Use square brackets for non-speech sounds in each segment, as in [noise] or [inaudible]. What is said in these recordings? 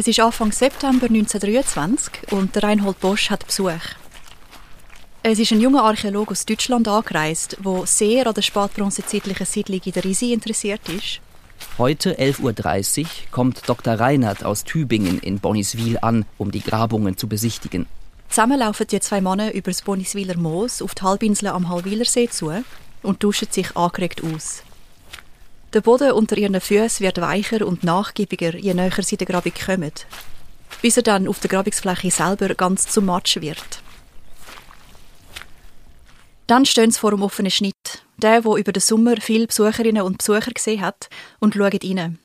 Es ist Anfang September 1923 und Reinhold Bosch hat Besuch. Es ist ein junger Archäologe aus Deutschland angereist, der sehr an der spätbronzezeitlichen Siedlung in der Risi interessiert ist. Heute 11.30 Uhr kommt Dr. Reinhardt aus Tübingen in Boniswil an, um die Grabungen zu besichtigen. Zusammen laufen die zwei Männer über das Boniswiler Moos auf die Halbinsel am Halwilersee zu und tauschen sich angeregt aus. Der Boden unter ihren Füßen wird weicher und nachgiebiger, je näher sie der Grabung kommen, bis er dann auf der Grabungsfläche selber ganz zum Matsch wird. Dann stehen sie vor dem offenen Schnitt, der, wo über den Sommer viele Besucherinnen und Besucher gesehen hat, und schauen rein.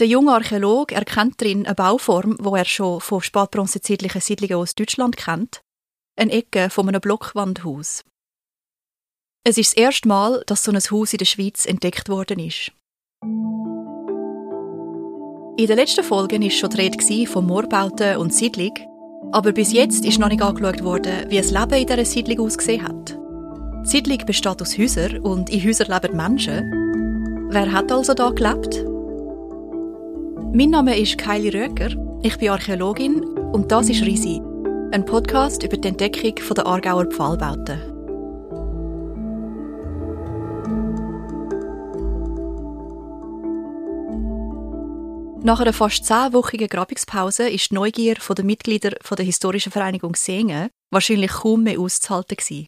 Der junge Archäologe erkennt darin eine Bauform, wo er schon von spätbronzezeitlichen Siedlungen aus Deutschland kennt, eine Ecke von einem Blockwandhaus. Es ist das erste Mal, dass so ein Haus in der Schweiz entdeckt worden ist. In den letzten Folgen war schon die Rede von Moorbauten und Siedlung, aber bis jetzt ist noch nicht angeschaut worden, wie das Leben in dieser Siedlung ausgesehen hat. Die Siedlung besteht aus Häusern und in Häusern leben Menschen. Wer hat also da gelebt? Mein Name ist Kylie Röker, ich bin Archäologin und das ist Risi, ein Podcast über die Entdeckung der Aargauer Pfahlbauten. Nach einer fast zehnwöchigen Grabungspause ist die Neugier der Mitglieder der historischen Vereinigung Singen wahrscheinlich kaum mehr auszuhalten gewesen.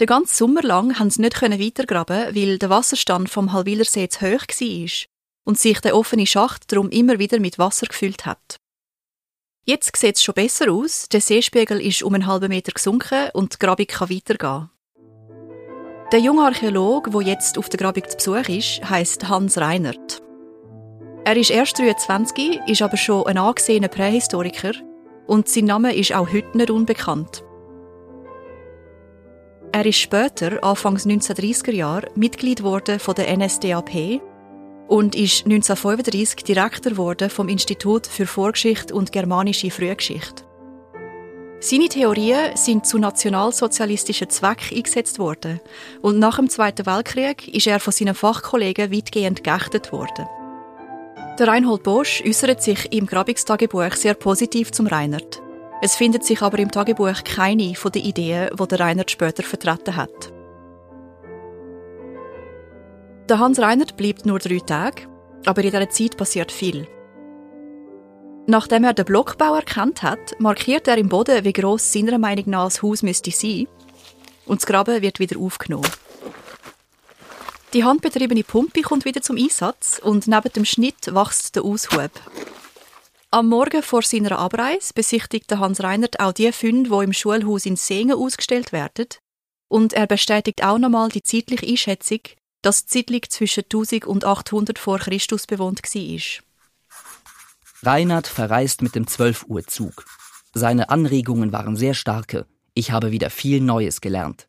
Den ganzen Sommer lang haben sie nicht weitergraben, weil der Wasserstand vom Halwilersee zu hoch war und sich der offene Schacht darum immer wieder mit Wasser gefüllt hat. Jetzt sieht es schon besser aus, der Seespiegel ist um einen halben Meter gesunken und die Grabung kann weitergehen. Der junge Archäologe, der jetzt auf der Grabung zu Besuch ist, heißt Hans Reinert. Er ist erst 23, ist aber schon ein angesehener Prähistoriker und sein Name ist auch heute nicht unbekannt. Er ist später, Anfangs 1930er Jahre, Mitglied wurde von der NSDAP und ist 1935 Direktor wurde vom Institut für Vorgeschichte und germanische Frühgeschichte. Seine Theorien sind zu nationalsozialistischen Zwecken eingesetzt worden und nach dem Zweiten Weltkrieg ist er von seinen Fachkollegen weitgehend geächtet worden. Der Reinhold Bosch äußert sich im Grabungstagebuch sehr positiv zum Reinhard. Es findet sich aber im Tagebuch keine von den Ideen, die der Reinhard später vertreten hat. Der Hans Reinhard bleibt nur drei Tage, aber in dieser Zeit passiert viel. Nachdem er den Blockbau erkannt hat, markiert er im Boden, wie gross seiner Meinung nach das Haus müsste sein, und das Graben wird wieder aufgenommen. Die handbetriebene Pumpe kommt wieder zum Einsatz und neben dem Schnitt wächst der Aushub. Am Morgen vor seiner Abreise besichtigt Hans Reinert auch die Funde, die im Schulhaus in Singen ausgestellt werden. Und er bestätigt auch nochmal die zeitliche Einschätzung, dass die Siedlung zwischen 1000 und 800 vor Christus bewohnt war. Reinhard verreist mit dem 12 Uhr Zug. Seine Anregungen waren sehr starke. Ich habe wieder viel Neues gelernt.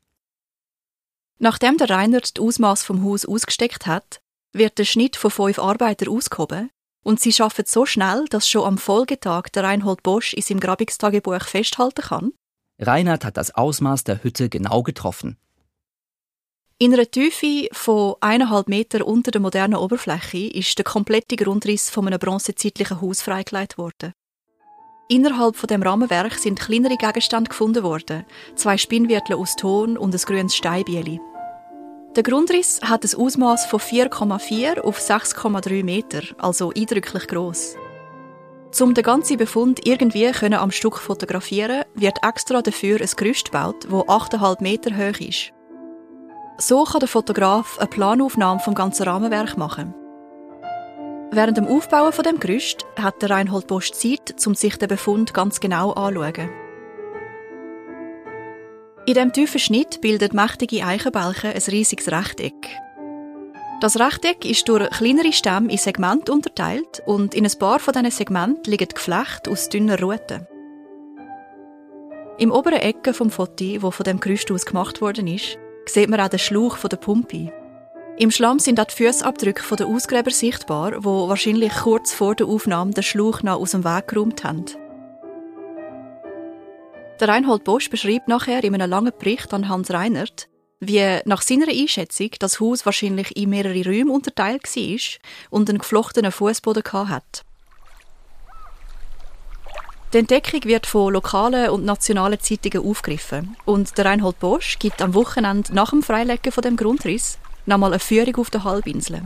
Nachdem der Reinhard das Ausmaß vom Haus ausgesteckt hat, wird der Schnitt von fünf Arbeitern ausgehoben und sie schaffen so schnell, dass schon am Folgetag der Reinhold Bosch in seinem Grabungstagebuch festhalten kann. Reinhard hat das Ausmaß der Hütte genau getroffen. In einer Tiefe von eineinhalb Meter unter der modernen Oberfläche ist der komplette Grundriss von einem bronzezeitlichen Haus freigelegt worden. Innerhalb von dem Rahmenwerk sind kleinere Gegenstände gefunden worden, zwei Spinnwirtel aus Ton und ein grünes Steinbieli. Der Grundriss hat ein Ausmaß von 4,4 auf 6,3 Meter, also eindrücklich groß. Um den ganzen Befund irgendwie am Stück fotografieren, wird extra dafür ein Gerüst gebaut, das 8,5 Meter hoch ist. So kann der Fotograf eine Planaufnahme vom ganzen Rahmenwerk machen. Während dem Aufbauen von dem Gerüst hat der Reinhold Bosch Zeit, um sich den Befund ganz genau anzuschauen. In dem tiefen Schnitt bildet mächtige Eichenbalken ein riesiges Rechteck. Das Rechteck ist durch kleinere Stämme in Segmente unterteilt und in ein paar von diesen Segmenten liegen Geflechte aus dünner Ruten. Im oberen Ecke vom Foto, wo von dem Gerüst aus gemacht worden ist, sieht man auch den Schlauch der Pumpe. Im Schlamm sind auch die Fußabdrücke der Ausgräber sichtbar, wo wahrscheinlich kurz vor der Aufnahme den Schlauch noch aus dem Weg geräumt haben. Der Reinhold Bosch beschreibt nachher in einem langen Bericht an Hans Reinert, wie nach seiner Einschätzung das Haus wahrscheinlich in mehrere Räume unterteilt war und einen geflochtenen Fußboden hat. Die Entdeckung wird von lokalen und nationalen Zeitungen aufgegriffen und der Reinhold Bosch gibt am Wochenende nach dem Freilegen von dem Grundriss nochmal eine Führung auf der Halbinsel.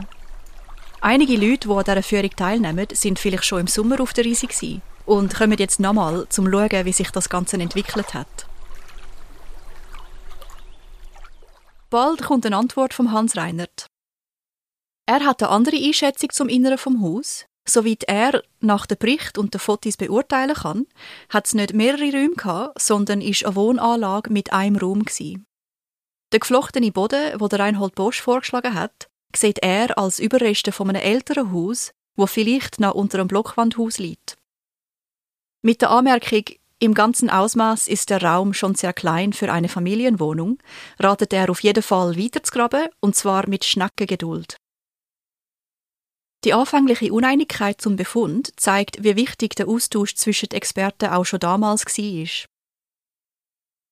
Einige Leute, die an dieser Führung teilnehmen, sind vielleicht schon im Sommer auf der Reise und kommen jetzt nochmal, um zu schauen, wie sich das Ganze entwickelt hat. Bald kommt eine Antwort vom Hans Reinert. Er hat eine andere Einschätzung zum Inneren vom Haus Soweit er nach dem Bericht und den Fotos beurteilen kann, hat es nicht mehrere Räume gehabt, sondern ist eine Wohnanlage mit einem Raum gewesen. Der geflochtene Boden, wo der Reinhold Bosch vorgeschlagen hat, sieht er als Überreste von einem älteren Haus, wo vielleicht noch unter einem Blockwandhaus liegt. Mit der Anmerkung, im ganzen Ausmaß ist der Raum schon sehr klein für eine Familienwohnung, ratet er auf jeden Fall weiterzugraben, und zwar mit Schneckengeduld. Die anfängliche Uneinigkeit zum Befund zeigt, wie wichtig der Austausch zwischen den Experten auch schon damals war.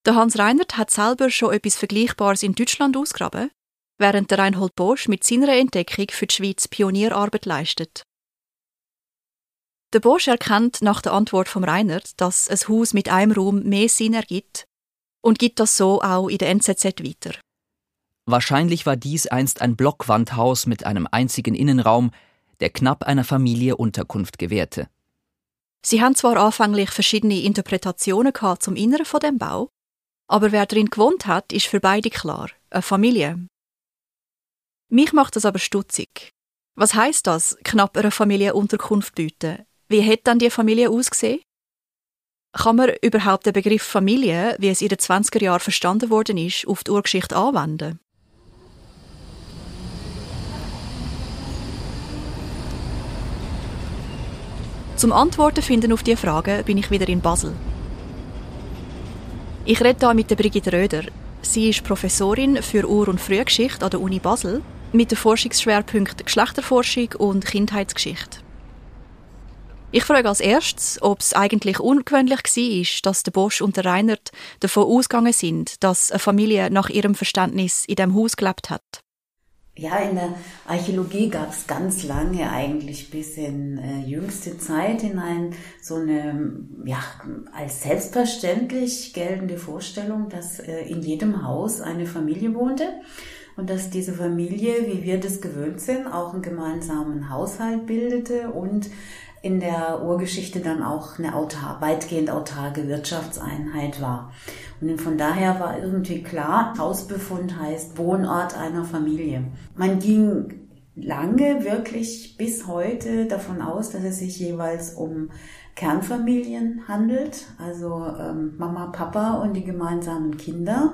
Der Hans Reinert hat selber schon etwas Vergleichbares in Deutschland ausgraben, während der Reinhold Bosch mit seiner Entdeckung für die Schweiz Pionierarbeit leistet. Der Bosch erkennt nach der Antwort vom Reinert, dass ein Haus mit einem Raum mehr Sinn ergibt und gibt das so auch in der NZZ weiter. Wahrscheinlich war dies einst ein Blockwandhaus mit einem einzigen Innenraum, der knapp einer Familie Unterkunft gewährte. Sie haben zwar anfänglich verschiedene Interpretationen gehabt zum Inneren von dem Bau, aber wer drin gewohnt hat, ist für beide klar: eine Familie. Mich macht das aber stutzig. Was heißt das, knapp einer Familie Unterkunft bieten? Wie hätte dann die Familie ausgesehen? Kann man überhaupt den Begriff Familie, wie es in den 20er Jahren verstanden worden ist, auf die Urgeschichte anwenden? Zum Antworten finden auf diese Fragen bin ich wieder in Basel. Ich rede hier mit der Brigitte Röder. Sie ist Professorin für Ur- und Frühgeschichte an der Uni Basel mit dem Forschungsschwerpunkt Geschlechterforschung und Kindheitsgeschichte. Ich frage als erstes, ob es eigentlich ungewöhnlich war, dass der Bosch und der Reinert davon ausgegangen sind, dass eine Familie nach ihrem Verständnis in dem Haus gelebt hat. Ja, in der Archäologie gab es ganz lange, eigentlich bis in äh, jüngste Zeit hinein, so eine ja, als selbstverständlich geltende Vorstellung, dass äh, in jedem Haus eine Familie wohnte und dass diese Familie, wie wir das gewöhnt sind, auch einen gemeinsamen Haushalt bildete und in der Urgeschichte dann auch eine autar weitgehend autarke Wirtschaftseinheit war. Und von daher war irgendwie klar, Hausbefund heißt Wohnort einer Familie. Man ging lange, wirklich bis heute davon aus, dass es sich jeweils um Kernfamilien handelt, also ähm, Mama, Papa und die gemeinsamen Kinder.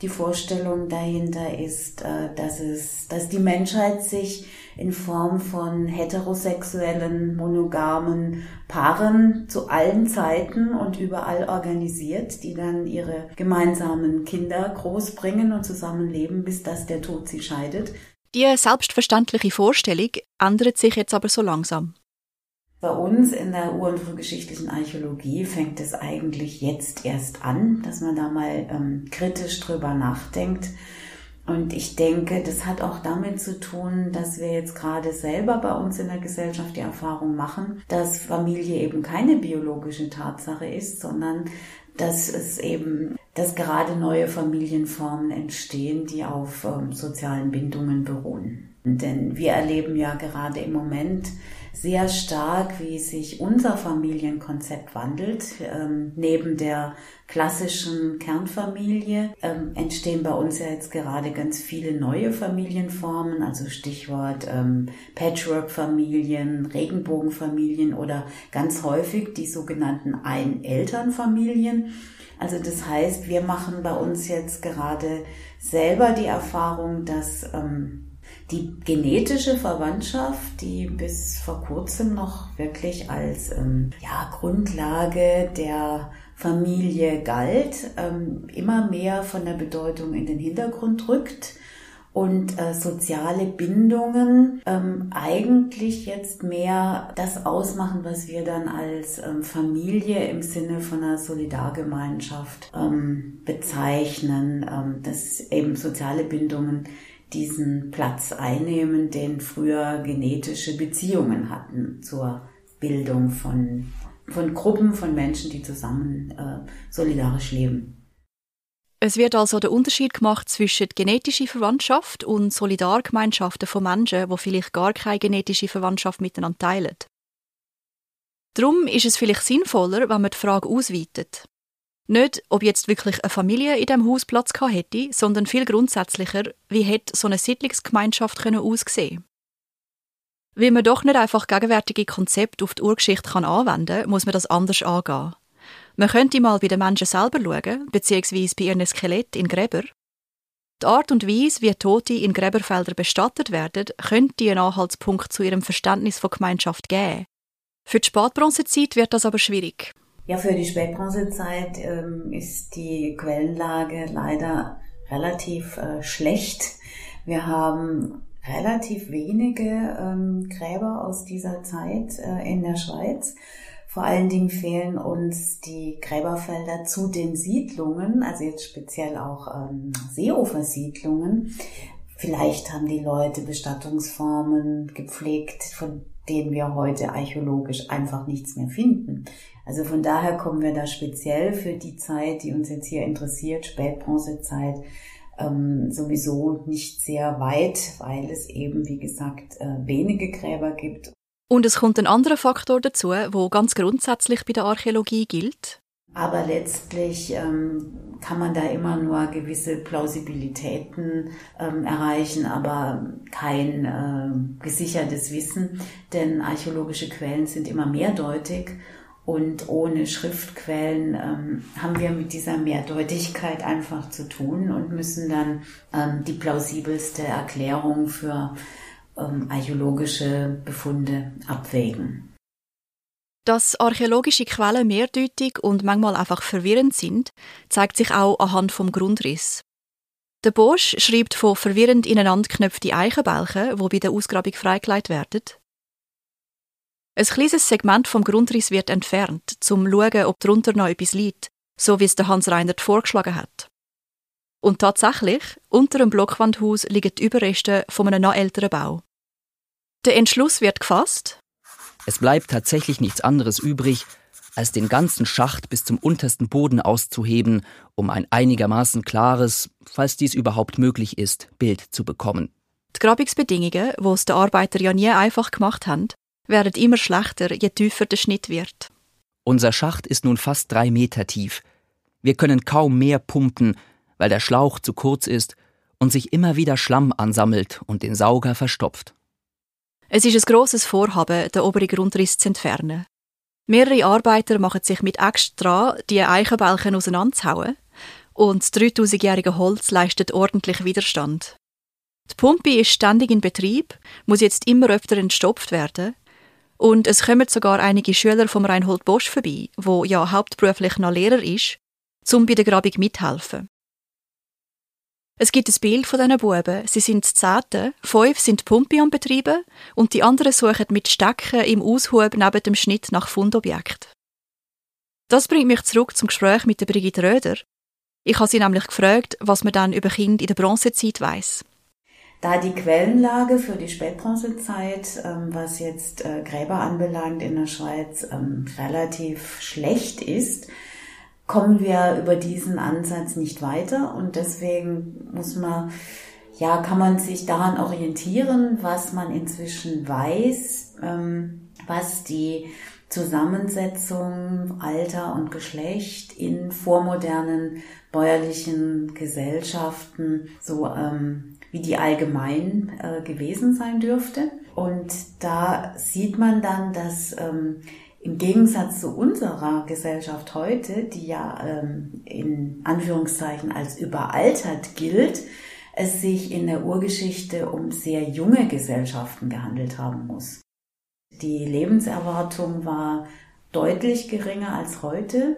Die Vorstellung dahinter ist, äh, dass es, dass die Menschheit sich in Form von heterosexuellen, monogamen Paaren zu allen Zeiten und überall organisiert, die dann ihre gemeinsamen Kinder großbringen und zusammenleben, bis dass der Tod sie scheidet. Die selbstverständliche Vorstellung ändert sich jetzt aber so langsam. Bei uns in der ur- und frühgeschichtlichen Archäologie fängt es eigentlich jetzt erst an, dass man da mal ähm, kritisch drüber nachdenkt. Und ich denke, das hat auch damit zu tun, dass wir jetzt gerade selber bei uns in der Gesellschaft die Erfahrung machen, dass Familie eben keine biologische Tatsache ist, sondern dass es eben, dass gerade neue Familienformen entstehen, die auf ähm, sozialen Bindungen beruhen. Denn wir erleben ja gerade im Moment sehr stark, wie sich unser Familienkonzept wandelt. Ähm, neben der klassischen Kernfamilie ähm, entstehen bei uns ja jetzt gerade ganz viele neue Familienformen, also Stichwort ähm, Patchwork-Familien, Regenbogenfamilien oder ganz häufig die sogenannten Einelternfamilien. Also das heißt, wir machen bei uns jetzt gerade selber die Erfahrung, dass ähm, die genetische Verwandtschaft, die bis vor kurzem noch wirklich als ähm, ja, Grundlage der Familie galt, ähm, immer mehr von der Bedeutung in den Hintergrund rückt und äh, soziale Bindungen ähm, eigentlich jetzt mehr das ausmachen, was wir dann als ähm, Familie im Sinne von einer Solidargemeinschaft ähm, bezeichnen, ähm, dass eben soziale Bindungen diesen Platz einnehmen, den früher genetische Beziehungen hatten zur Bildung von von Gruppen von Menschen, die zusammen äh, solidarisch leben. Es wird also der Unterschied gemacht zwischen genetischer Verwandtschaft und Solidargemeinschaften von Menschen, die vielleicht gar keine genetische Verwandtschaft miteinander teilen. Darum ist es vielleicht sinnvoller, wenn man die Frage ausweitet. Nicht, ob jetzt wirklich eine Familie in diesem Haus Platz gehabt hätte, sondern viel grundsätzlicher, wie hätte so eine Siedlungsgemeinschaft können aussehen Weil man doch nicht einfach gegenwärtige Konzepte auf die Urgeschichte kann anwenden kann, muss man das anders angehen. Man könnte mal bei den Menschen selber schauen, beziehungsweise bei ihren Skelett in Gräber. Die Art und Weise, wie Tote in Gräberfeldern bestattet werden, könnte einen Anhaltspunkt zu ihrem Verständnis von Gemeinschaft geben. Für die Spätbronzezeit wird das aber schwierig. Ja, für die Spätbronzezeit ähm, ist die Quellenlage leider relativ äh, schlecht. Wir haben relativ wenige ähm, Gräber aus dieser Zeit äh, in der Schweiz. Vor allen Dingen fehlen uns die Gräberfelder zu den Siedlungen, also jetzt speziell auch ähm, Seeufersiedlungen. Vielleicht haben die Leute Bestattungsformen gepflegt, von denen wir heute archäologisch einfach nichts mehr finden. Also von daher kommen wir da speziell für die Zeit, die uns jetzt hier interessiert, Spätbronzezeit, ähm, sowieso nicht sehr weit, weil es eben, wie gesagt, äh, wenige Gräber gibt und es kommt ein anderer Faktor dazu, wo ganz grundsätzlich bei der Archäologie gilt. Aber letztlich ähm, kann man da immer nur gewisse Plausibilitäten ähm, erreichen, aber kein äh, gesichertes Wissen, denn archäologische Quellen sind immer mehrdeutig und ohne Schriftquellen ähm, haben wir mit dieser Mehrdeutigkeit einfach zu tun und müssen dann ähm, die plausibelste Erklärung für ähm, archäologische Befunde abwägen. Dass archäologische Quellen mehrdeutig und manchmal einfach verwirrend sind, zeigt sich auch anhand vom Grundriss. Der Bosch schreibt von verwirrend ineinanderknöpfte Eichenbälchen, die bei der Ausgrabung freigelegt werden. Ein kleines Segment vom Grundriss wird entfernt, zum zu schauen, ob darunter noch etwas liegt, so wie es der Hans Reinert vorgeschlagen hat. Und tatsächlich, unter dem Blockwandhaus liegen die Überreste von einem noch älteren Bau. Der Entschluss wird gefasst. Es bleibt tatsächlich nichts anderes übrig, als den ganzen Schacht bis zum untersten Boden auszuheben, um ein einigermaßen klares, falls dies überhaupt möglich ist, Bild zu bekommen. Die Grabungsbedingungen, wo es den Arbeiter ja nie einfach gemacht haben, werden immer schlechter, je tiefer der Schnitt wird. Unser Schacht ist nun fast drei Meter tief. Wir können kaum mehr pumpen, weil der Schlauch zu kurz ist und sich immer wieder Schlamm ansammelt und den Sauger verstopft. Es ist ein grosses Vorhaben, den oberen Grundriss zu entfernen. Mehrere Arbeiter machen sich mit Äxten dran, die Eichenbalken auseinanderzuhauen, und das 3000-jährige Holz leistet ordentlich Widerstand. Die Pumpe ist ständig in Betrieb, muss jetzt immer öfter entstopft werden, und es kommen sogar einige Schüler vom Reinhold Bosch vorbei, wo ja hauptberuflich noch Lehrer ist, zum bei der Grabung mithelfen. Es gibt ein Bild von diesen Buben. Sie sind Zehnte, fünf sind Pumpe am Betreiben und die anderen suchen mit Stecken im Aushub neben dem Schnitt nach Fundobjekt. Das bringt mich zurück zum Gespräch mit der Brigitte Röder. Ich habe sie nämlich gefragt, was man dann über Kinder in der Bronzezeit weiß. Da die Quellenlage für die Spätbronzezeit, ähm, was jetzt äh, Gräber anbelangt in der Schweiz, ähm, relativ schlecht ist, kommen wir über diesen Ansatz nicht weiter. Und deswegen muss man, ja, kann man sich daran orientieren, was man inzwischen weiß, ähm, was die Zusammensetzung Alter und Geschlecht in vormodernen bäuerlichen Gesellschaften so ähm, wie die allgemein äh, gewesen sein dürfte. Und da sieht man dann, dass ähm, im Gegensatz zu unserer Gesellschaft heute, die ja ähm, in Anführungszeichen als überaltert gilt, es sich in der Urgeschichte um sehr junge Gesellschaften gehandelt haben muss. Die Lebenserwartung war deutlich geringer als heute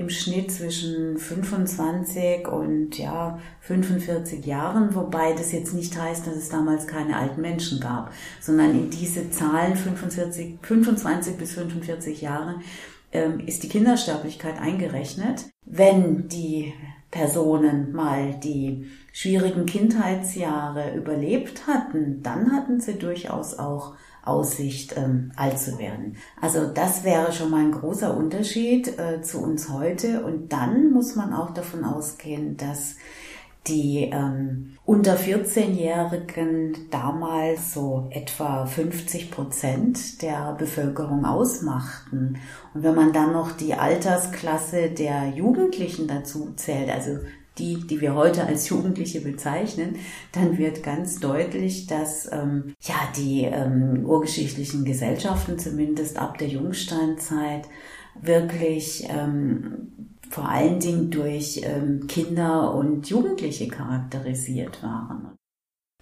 im Schnitt zwischen 25 und ja 45 Jahren, wobei das jetzt nicht heißt, dass es damals keine alten Menschen gab, sondern in diese Zahlen 45, 25 bis 45 Jahre ähm, ist die Kindersterblichkeit eingerechnet. Wenn die Personen mal die schwierigen Kindheitsjahre überlebt hatten, dann hatten sie durchaus auch Aussicht, ähm, alt zu werden. Also das wäre schon mal ein großer Unterschied äh, zu uns heute. Und dann muss man auch davon ausgehen, dass die ähm, unter 14-Jährigen damals so etwa 50 Prozent der Bevölkerung ausmachten. Und wenn man dann noch die Altersklasse der Jugendlichen dazu zählt, also die, die wir heute als Jugendliche bezeichnen, dann wird ganz deutlich, dass ähm, ja die ähm, urgeschichtlichen Gesellschaften zumindest ab der Jungsteinzeit wirklich ähm, vor allen Dingen durch ähm, Kinder und Jugendliche charakterisiert waren.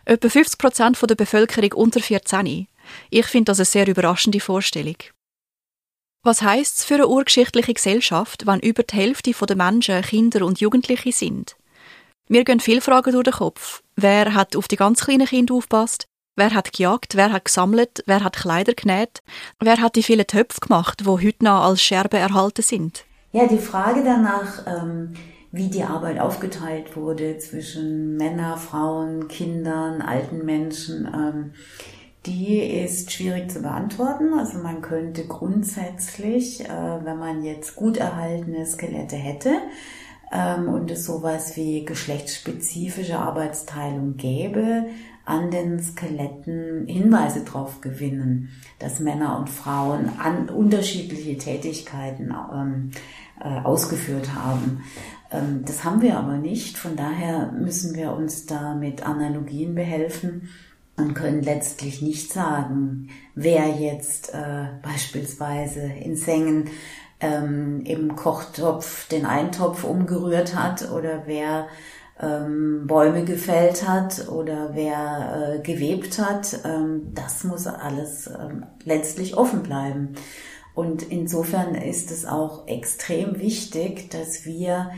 Etwa 50 Prozent der Bevölkerung unter 14. Ich finde das eine sehr überraschende Vorstellung. Was heißt es für eine urgeschichtliche Gesellschaft, wenn über die Hälfte der Menschen Kinder und Jugendliche sind? Mir gehen viele Fragen durch den Kopf. Wer hat auf die ganz kleinen Kinder aufgepasst? Wer hat gejagt? Wer hat gesammelt? Wer hat Kleider genäht? Wer hat die vielen Töpfe gemacht, wo heute noch als Scherben erhalten sind? Ja, die Frage danach, ähm, wie die Arbeit aufgeteilt wurde zwischen Männer, Frauen, Kindern, alten Menschen, ähm, die ist schwierig zu beantworten. Also man könnte grundsätzlich, äh, wenn man jetzt gut erhaltene Skelette hätte ähm, und es sowas wie geschlechtsspezifische Arbeitsteilung gäbe, an den Skeletten Hinweise darauf gewinnen, dass Männer und Frauen an unterschiedliche Tätigkeiten ähm, äh, ausgeführt haben. Ähm, das haben wir aber nicht. Von daher müssen wir uns da mit Analogien behelfen und können letztlich nicht sagen, wer jetzt äh, beispielsweise in Sengen ähm, im Kochtopf den Eintopf umgerührt hat oder wer ähm, Bäume gefällt hat oder wer äh, gewebt hat, ähm, das muss alles ähm, letztlich offen bleiben. Und insofern ist es auch extrem wichtig, dass wir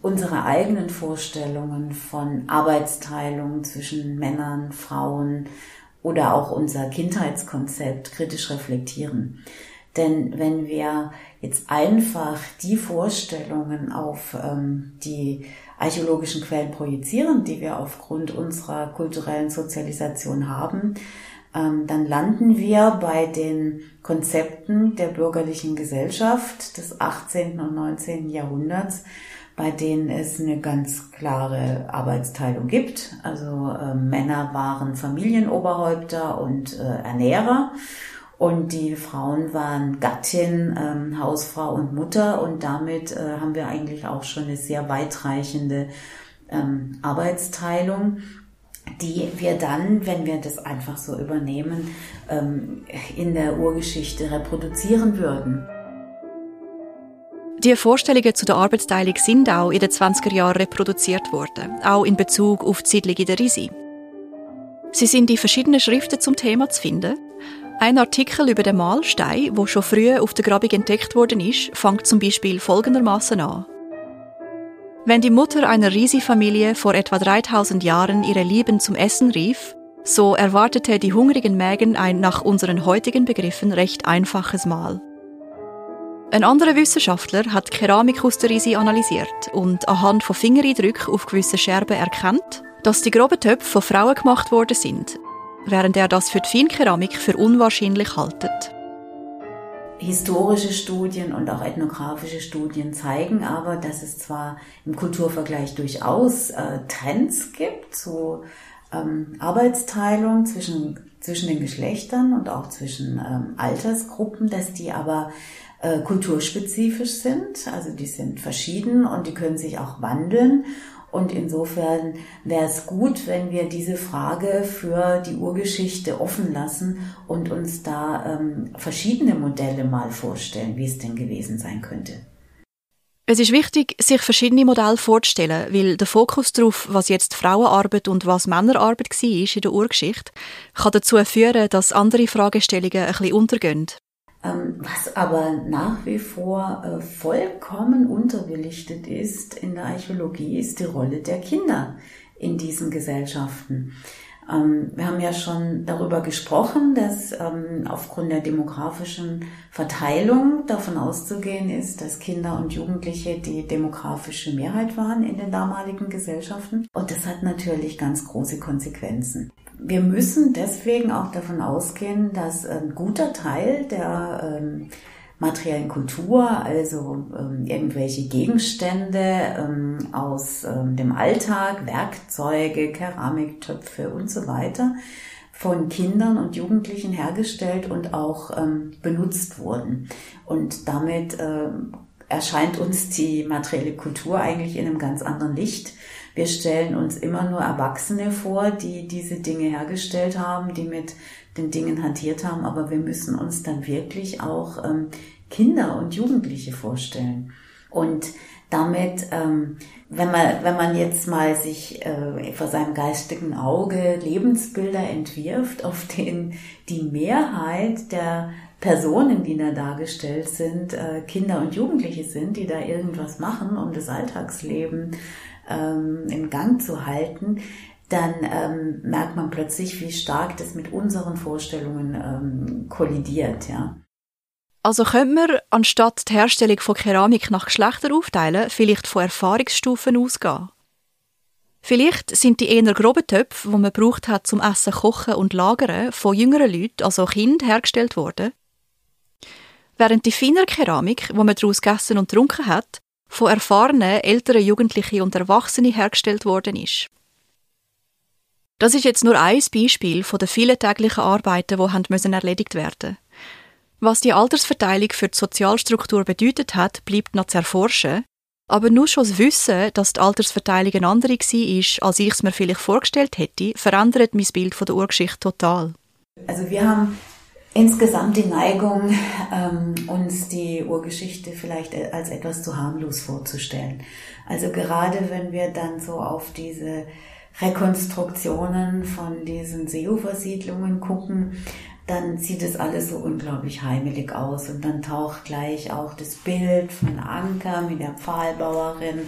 unsere eigenen Vorstellungen von Arbeitsteilung zwischen Männern, Frauen oder auch unser Kindheitskonzept kritisch reflektieren. Denn wenn wir jetzt einfach die Vorstellungen auf ähm, die archäologischen Quellen projizieren, die wir aufgrund unserer kulturellen Sozialisation haben, ähm, dann landen wir bei den Konzepten der bürgerlichen Gesellschaft des 18. und 19. Jahrhunderts, bei denen es eine ganz klare Arbeitsteilung gibt. Also äh, Männer waren Familienoberhäupter und äh, Ernährer und die Frauen waren Gattin, ähm, Hausfrau und Mutter und damit äh, haben wir eigentlich auch schon eine sehr weitreichende ähm, Arbeitsteilung, die wir dann, wenn wir das einfach so übernehmen, ähm, in der Urgeschichte reproduzieren würden. Die Vorstellungen zu der Arbeitsteilung sind auch in den 20er Jahren reproduziert worden, auch in Bezug auf die Siedlung in der Risi. Sie sind in verschiedenen Schriften zum Thema zu finden ein Artikel über den Mahlstein, wo schon früh auf der Grabung entdeckt worden ist, fängt zum Beispiel folgendermaßen an. Wenn die Mutter einer Risi-Familie vor etwa 3000 Jahren ihre Lieben zum Essen rief, so erwartete die hungrigen Mägen ein nach unseren heutigen Begriffen recht einfaches Mahl. Ein anderer Wissenschaftler hat Keramik aus der Risi analysiert und anhand von Fingereindrücken auf gewissen Scherben erkannt, dass die groben Töpfe von Frauen gemacht worden sind während er das für die Feinkeramik für unwahrscheinlich haltet. Historische Studien und auch ethnografische Studien zeigen aber, dass es zwar im Kulturvergleich durchaus äh, Trends gibt zu ähm, Arbeitsteilung zwischen, zwischen den Geschlechtern und auch zwischen ähm, Altersgruppen, dass die aber äh, kulturspezifisch sind, also die sind verschieden und die können sich auch wandeln und insofern wäre es gut, wenn wir diese Frage für die Urgeschichte offen lassen und uns da ähm, verschiedene Modelle mal vorstellen, wie es denn gewesen sein könnte. Es ist wichtig, sich verschiedene Modelle vorzustellen, weil der Fokus darauf, was jetzt Frauenarbeit und was Männerarbeit war in der Urgeschichte, kann dazu führen, dass andere Fragestellungen ein bisschen untergehen. Ähm, was aber nach wie vor äh, vollkommen unterbelichtet ist in der Archäologie, ist die Rolle der Kinder in diesen Gesellschaften. Ähm, wir haben ja schon darüber gesprochen, dass ähm, aufgrund der demografischen Verteilung davon auszugehen ist, dass Kinder und Jugendliche die demografische Mehrheit waren in den damaligen Gesellschaften. Und das hat natürlich ganz große Konsequenzen. Wir müssen deswegen auch davon ausgehen, dass ein guter Teil der ähm, materiellen Kultur, also ähm, irgendwelche Gegenstände ähm, aus ähm, dem Alltag, Werkzeuge, Keramiktöpfe und so weiter, von Kindern und Jugendlichen hergestellt und auch ähm, benutzt wurden. Und damit äh, erscheint uns die materielle Kultur eigentlich in einem ganz anderen Licht. Wir stellen uns immer nur Erwachsene vor, die diese Dinge hergestellt haben, die mit den Dingen hantiert haben, aber wir müssen uns dann wirklich auch ähm, Kinder und Jugendliche vorstellen. Und damit, ähm, wenn man, wenn man jetzt mal sich äh, vor seinem geistigen Auge Lebensbilder entwirft, auf denen die Mehrheit der Personen, die da dargestellt sind, äh, Kinder und Jugendliche sind, die da irgendwas machen, um das Alltagsleben ähm, im Gang zu halten, dann ähm, merkt man plötzlich, wie stark das mit unseren Vorstellungen ähm, kollidiert, ja. Also könnte man, anstatt die Herstellung von Keramik nach Geschlechtern aufteilen, vielleicht von Erfahrungsstufen ausgehen. Vielleicht sind die eher groben Töpfe, die man braucht hat zum Essen, Kochen und Lagern, von jüngeren Leuten, also Kindern, hergestellt worden. Während die feinere Keramik, die man daraus gegessen und getrunken hat, von erfahrenen, älteren Jugendlichen und Erwachsenen hergestellt worden ist. Das ist jetzt nur ein Beispiel von den vielen täglichen Arbeiten, die erledigt werden. Was die Altersverteilung für die Sozialstruktur bedeutet hat, bleibt noch zu erforschen. Aber nur schon das Wissen, dass die Altersverteilung eine andere war, als ich es mir vielleicht vorgestellt hätte, verändert mein Bild von der Urgeschichte total. Also wir haben insgesamt die Neigung, ähm, uns die Urgeschichte vielleicht als etwas zu harmlos vorzustellen. Also gerade wenn wir dann so auf diese Rekonstruktionen von diesen Seeufersiedlungen gucken, dann sieht es alles so unglaublich heimelig aus. Und dann taucht gleich auch das Bild von Anker mit der Pfahlbauerin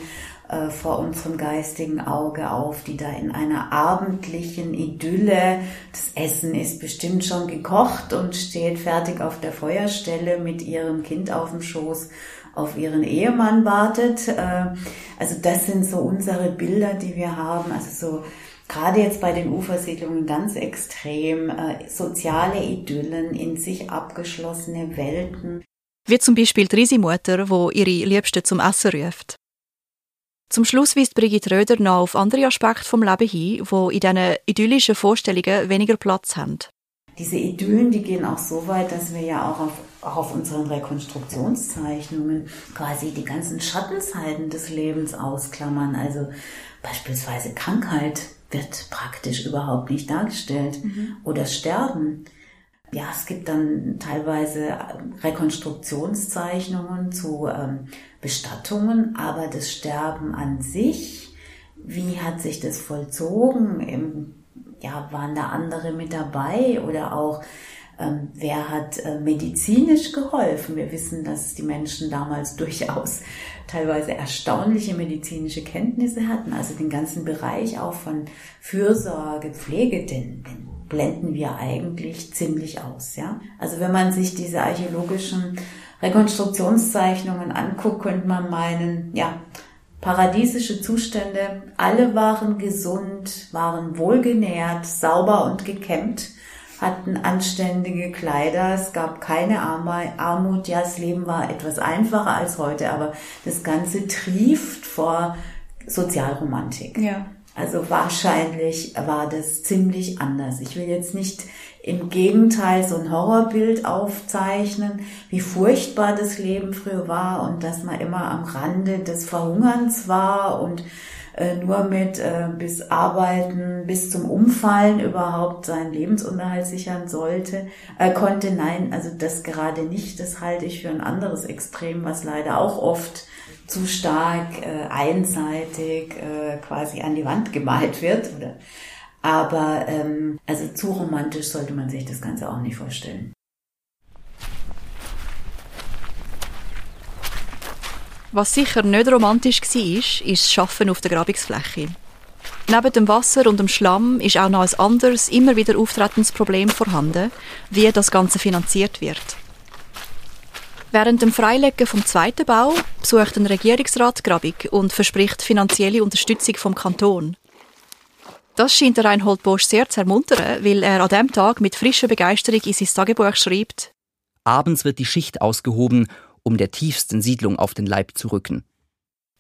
äh, vor unserem geistigen Auge auf, die da in einer abendlichen Idylle, das Essen ist bestimmt schon gekocht und steht fertig auf der Feuerstelle mit ihrem Kind auf dem Schoß auf ihren Ehemann wartet. Äh, also das sind so unsere Bilder, die wir haben, also so gerade jetzt bei den Ufersiedlungen ganz extrem, äh, soziale Idyllen, in sich abgeschlossene Welten. Wie zum Beispiel die Risimutter, wo ihre Liebste zum Essen ruft. Zum Schluss weist Brigitte Röder noch auf andere Aspekte vom Leben hin, wo in diesen idyllischen Vorstellungen weniger Platz haben. Diese Idyllen, die gehen auch so weit, dass wir ja auch auf, auch auf unseren Rekonstruktionszeichnungen quasi die ganzen Schattenzeiten des Lebens ausklammern. Also beispielsweise Krankheit, wird praktisch überhaupt nicht dargestellt. Mhm. Oder Sterben. Ja, es gibt dann teilweise Rekonstruktionszeichnungen zu ähm, Bestattungen, aber das Sterben an sich, wie hat sich das vollzogen? Im, ja, waren da andere mit dabei oder auch ähm, wer hat äh, medizinisch geholfen? Wir wissen, dass die Menschen damals [laughs] durchaus teilweise erstaunliche medizinische Kenntnisse hatten, also den ganzen Bereich auch von Fürsorge, Pflege, den, den blenden wir eigentlich ziemlich aus, ja. Also wenn man sich diese archäologischen Rekonstruktionszeichnungen anguckt, könnte man meinen, ja, paradiesische Zustände, alle waren gesund, waren wohlgenährt, sauber und gekämmt hatten anständige Kleider, es gab keine Armut, ja, das Leben war etwas einfacher als heute, aber das Ganze trieft vor Sozialromantik. Ja. Also wahrscheinlich war das ziemlich anders. Ich will jetzt nicht im Gegenteil so ein Horrorbild aufzeichnen, wie furchtbar das Leben früher war und dass man immer am Rande des Verhungerns war und äh, nur mit äh, bis Arbeiten bis zum Umfallen überhaupt seinen Lebensunterhalt sichern sollte, äh, konnte. Nein, also das gerade nicht. Das halte ich für ein anderes Extrem, was leider auch oft zu stark äh, einseitig äh, quasi an die Wand gemalt wird. Oder, aber ähm, also zu romantisch sollte man sich das Ganze auch nicht vorstellen. Was sicher nicht romantisch war, ist das Arbeiten auf der Grabungsfläche. Neben dem Wasser und dem Schlamm ist auch noch ein anderes, immer wieder auftretendes Problem vorhanden, wie das Ganze finanziert wird. Während dem Freilegen vom zweiten Bau besucht ein Regierungsrat Grabig und verspricht finanzielle Unterstützung vom Kanton. Das scheint der Reinhold Bosch sehr zu ermuntern, weil er an dem Tag mit frischer Begeisterung in sein Tagebuch schreibt. Abends wird die Schicht ausgehoben, um der tiefsten Siedlung auf den Leib zu rücken.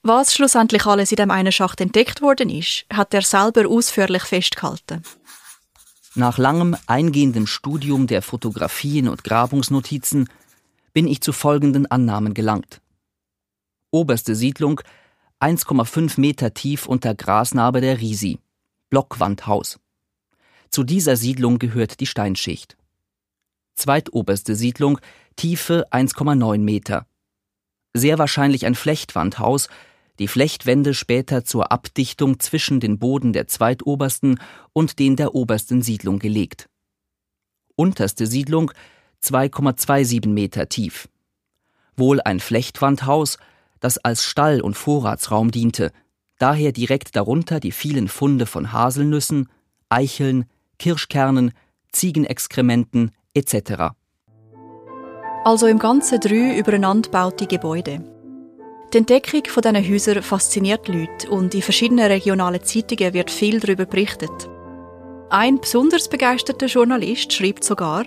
Was schlussendlich alles in dem einen Schacht entdeckt worden ist, hat er selber ausführlich festgehalten. Nach langem eingehenden Studium der Fotografien und Grabungsnotizen bin ich zu folgenden Annahmen gelangt. Oberste Siedlung 1,5 Meter tief unter Grasnarbe der Risi. Blockwandhaus. Zu dieser Siedlung gehört die Steinschicht. Zweitoberste Siedlung Tiefe 1,9 Meter. Sehr wahrscheinlich ein Flechtwandhaus, die Flechtwände später zur Abdichtung zwischen den Boden der zweitobersten und den der obersten Siedlung gelegt. Unterste Siedlung 2,27 Meter tief. Wohl ein Flechtwandhaus, das als Stall und Vorratsraum diente, daher direkt darunter die vielen Funde von Haselnüssen, Eicheln, Kirschkernen, Ziegenexkrementen etc. Also im Ganzen drei übereinander baute Gebäude. Die Entdeckung von diesen Häusern fasziniert Leute und in verschiedenen regionalen Zeitungen wird viel darüber berichtet. Ein besonders begeisterter Journalist schreibt sogar,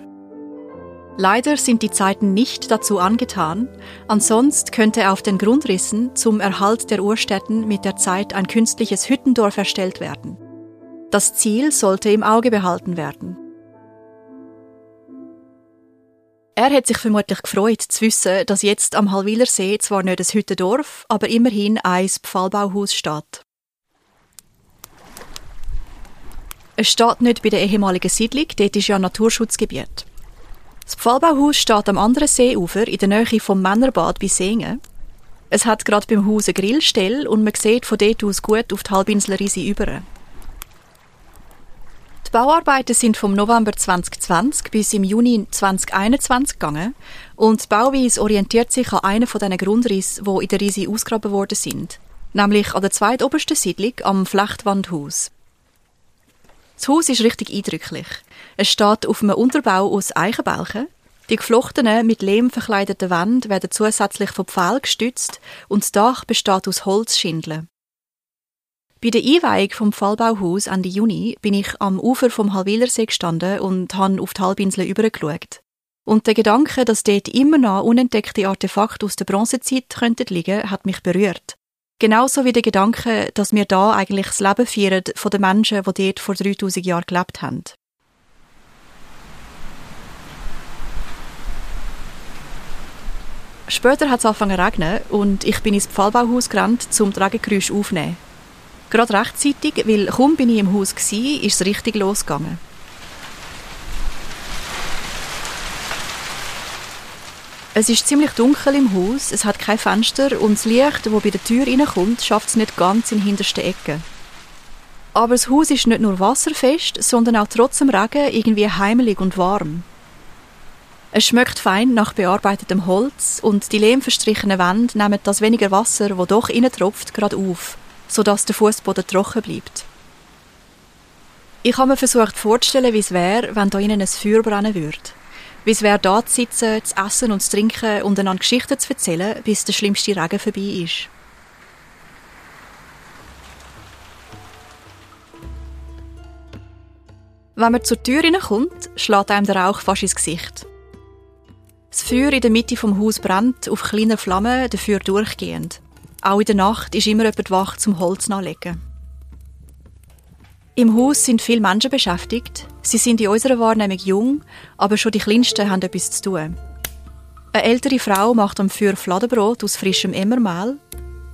Leider sind die Zeiten nicht dazu angetan, ansonsten könnte auf den Grundrissen zum Erhalt der Urstätten mit der Zeit ein künstliches Hüttendorf erstellt werden. Das Ziel sollte im Auge behalten werden. Er hat sich vermutlich gefreut, zu wissen, dass jetzt am Hallwilersee zwar nicht ein Hüttendorf, aber immerhin ein Pfahlbauhaus steht. Es steht nicht bei der ehemaligen Siedlung, dort ist ja Naturschutzgebiet. Das Pfahlbauhaus steht am anderen Seeufer in der Nähe vom Männerbad bei Singen. Es hat gerade beim Haus eine Grillstelle und man sieht von dort aus gut auf die Halbinsel Risi über. Die Bauarbeiten sind vom November 2020 bis im Juni 2021 gegangen und die Bauweise orientiert sich an einen von diesen Grundrissen, die in der Risi ausgraben worden sind, nämlich an der zweitobersten Siedlung am Flechtwandhaus. Das Haus ist richtig eindrücklich. Es steht auf einem Unterbau aus Eichenbalken. Die geflochtenen, mit Lehm verkleideten Wände werden zusätzlich von Pfählen gestützt und das Dach besteht aus Holzschindeln. Bei der Einweihung vom Fallbauhaus Ende Juni bin ich am Ufer vom Halwilersee gestanden und habe auf die Halbinsel übergeschaut. Und der Gedanke, dass dort immer noch unentdeckte Artefakte aus der Bronzezeit könnten liegen, hat mich berührt. Genauso wie der Gedanke, dass wir da eigentlich das Leben feiern von den Menschen, die dort vor 3000 Jahren gelebt haben. Später hat es angefangen zu regnen und ich bin ins Pfahlbauhaus gerannt, um das Regengeräusch aufzunehmen. Gerade rechtzeitig, weil kaum bin ich im Haus war, ist es richtig losgegangen. Es ist ziemlich dunkel im Haus, es hat kein Fenster und das Licht, das bei der Tür reinkommt, schafft es nicht ganz in hintersten Ecke. Aber das Haus ist nicht nur wasserfest, sondern auch trotz dem Regen irgendwie heimelig und warm. Es schmeckt fein nach bearbeitetem Holz und die lehmverstrichenen Wände nehmen das weniger Wasser, das doch tropft, gerade auf, sodass der Fußboden trocken bleibt. Ich habe mir versucht vorzustellen, wie es wäre, wenn da innen ein Feuer brennen würde. Wie wäre, da zu sitzen, zu essen und zu trinken und einander Geschichten zu erzählen, bis der schlimmste Regen vorbei ist. Wenn man zur Tür hineinkommt, schlägt einem der Rauch fast ins Gesicht. Das Feuer in der Mitte vom Haus brennt auf kleiner Flamme, dafür durchgehend. Auch in der Nacht ist immer jemand wach zum Holz nachlegen. Im Haus sind viele Menschen beschäftigt. Sie sind in unserer Wahrnehmung jung, aber schon die Kleinsten haben etwas zu tun. Eine ältere Frau macht am Feuer Fladenbrot aus frischem Emmermehl.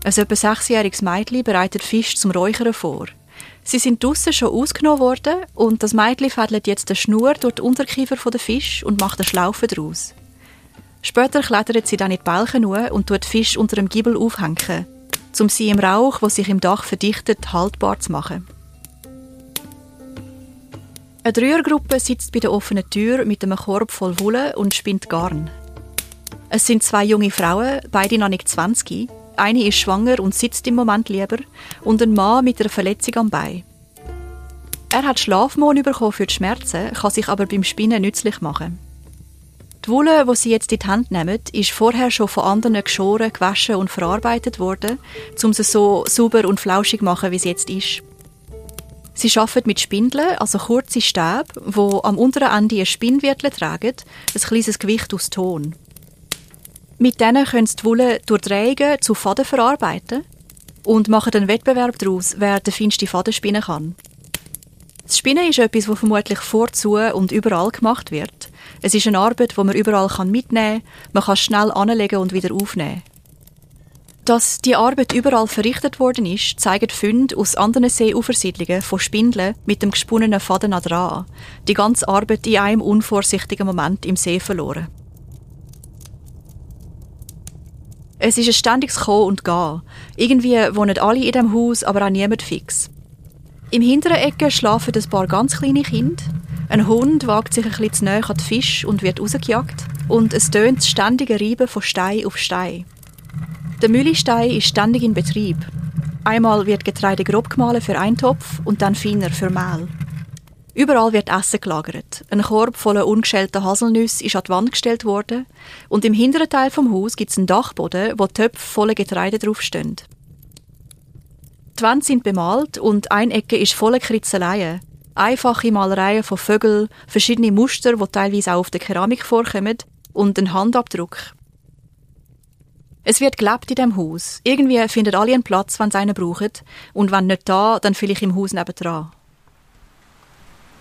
Ein etwa sechsjähriges Mädchen bereitet Fisch zum Räuchern vor. Sie sind draussen schon ausgenommen worden und das Mädchen fädelt jetzt eine Schnur durch den Unterkiefer der Fisch und macht eine Schlaufe daraus. Später klettert sie dann in die Balken und tut Fisch unter dem Giebel aufhängen, um sie im Rauch, wo sich im Dach verdichtet, haltbar zu machen. Eine Dreiergruppe sitzt bei der offenen Tür mit einem Korb voll Wolle und spinnt Garn. Es sind zwei junge Frauen, beide noch nicht 20. Eine ist schwanger und sitzt im Moment lieber und ein Mann mit einer Verletzung am Bein. Er hat Schlafmohn bekommen für die Schmerzen, kann sich aber beim Spinnen nützlich machen. Die Wolle, die sie jetzt in die Hand nehmen, ist vorher schon von anderen geschoren, gewaschen und verarbeitet worden, um sie so sauber und flauschig zu machen, wie sie jetzt ist. Sie arbeiten mit Spindeln, also kurze Stäbe, wo am unteren Ende ein Spinnwirtel tragen, ein kleines Gewicht aus Ton. Mit denen können sie die Wolle durch Drehungen zu Faden verarbeiten und machen einen Wettbewerb daraus, wer den feinsten Faden spinnen kann. Das Spinnen ist etwas, das vermutlich vorzu und überall gemacht wird. Es ist eine Arbeit, die man überall mitnehmen kann, man kann schnell anlegen und wieder aufnehmen. Dass die Arbeit überall verrichtet worden ist, zeigen Funde aus anderen Seeufersiedlungen von Spindeln mit dem gesponnenen Faden dran. Die ganze Arbeit in einem unvorsichtigen Moment im See verloren. Es ist ein ständiges Kommen und Gehen. Irgendwie wohnen alle in dem Haus, aber auch niemand fix. Im hinteren Ecke schlafen ein paar ganz kleine Kinder. Ein Hund wagt sich ein bisschen zu nahe an den Fisch und wird rausgejagt. Und es tönt das ständige Reiben von Stein auf Stein. Der Mühlestein ist ständig in Betrieb. Einmal wird Getreide grob gemahlen für einen Topf und dann feiner für Mehl. Überall wird Essen gelagert. Ein Korb voller ungeschälter Haselnüsse ist an die Wand gestellt worden und im hinteren Teil vom Haus gibt es einen Dachboden, wo Töpfe voller Getreide draufstehen. Die Wände sind bemalt und eine Ecke ist voller Kritzeleien. Einfache Malereien von Vögeln, verschiedene Muster, die teilweise auch auf der Keramik vorkommen, und ein Handabdruck. Es wird gelebt in dem Haus. Irgendwie findet alle einen Platz, wenn sie einen brauchen. Und wenn nicht da, dann vielleicht im Haus nebendran.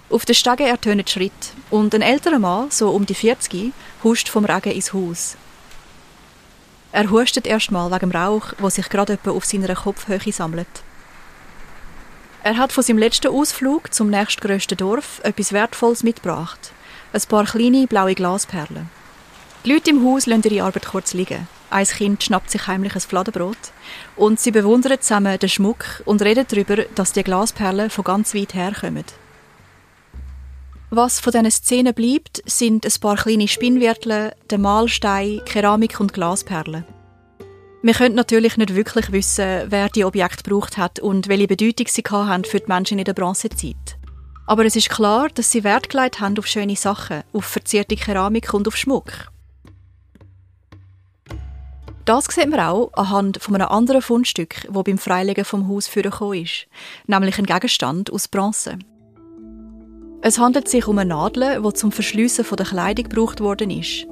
Auf den Stegen ertönen Schritt und ein älterer Mann, so um die 40, huscht vom Regen ins Haus. Er hustet erstmal wegen dem Rauch, wo sich gerade etwa auf seiner Kopfhöhe sammelt. Er hat von seinem letzten Ausflug zum nächstgrößten Dorf etwas Wertvolles mitgebracht. Ein paar kleine blaue Glasperlen. Die Leute im Haus lassen ihre Arbeit kurz liegen. Ein Kind schnappt sich heimlich ein Fladenbrot und sie bewundern zusammen den Schmuck und reden darüber, dass die Glasperlen von ganz weit her kommen. Was von diesen Szenen bleibt, sind ein paar kleine Spinnwirtel, der Mahlstein, Keramik und Glasperlen. Wir können natürlich nicht wirklich wissen, wer die Objekte gebraucht hat und welche Bedeutung sie haben für die Menschen in der Bronzezeit. Aber es ist klar, dass sie Wert gelegt haben auf schöne Sachen, auf verzierte Keramik und auf Schmuck. Das sehen wir auch anhand von einem anderen Fundstück, das beim Freilegen vom Haus vorgekommen ist, nämlich ein Gegenstand aus Bronze. Es handelt sich um eine Nadel, die zum Verschliessen der Kleidung gebraucht worden ist.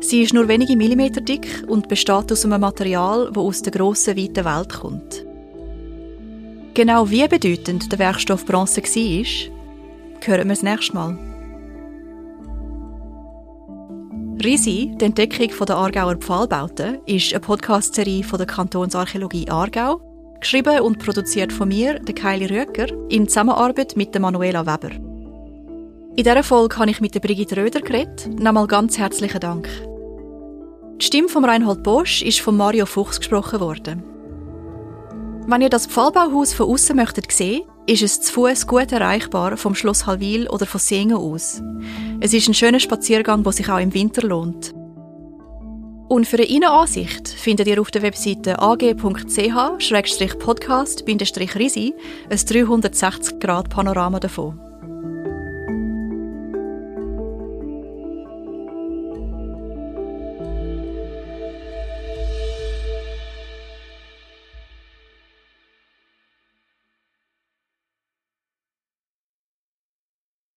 Sie ist nur wenige Millimeter dick und besteht aus einem Material, das aus der grossen, weiten Welt kommt. Genau wie bedeutend der Werkstoff Bronze war, hören wir das nächste Mal. Risi, die Entdeckung der Aargauer Pfahlbauten, ist eine Podcast-Serie der Kantonsarchäologie Aargau Geschrieben und produziert von mir, der Kylie Röker, in Zusammenarbeit mit der Manuela Weber. In dieser Folge habe ich mit der Brigitte Röder geredet. Nochmal ganz herzlichen Dank. Die Stimme von Reinhold Bosch ist von Mario Fuchs gesprochen worden. Wenn ihr das Pfahlbauhaus von außen möchtet sehen, ist es zu Fuß gut erreichbar vom Schloss Halwil oder von Singen aus. Es ist ein schöner Spaziergang, der sich auch im Winter lohnt. Und für eine Innenansicht findet ihr auf der Webseite ag.ch-podcast-risi ein 360-Grad-Panorama davon.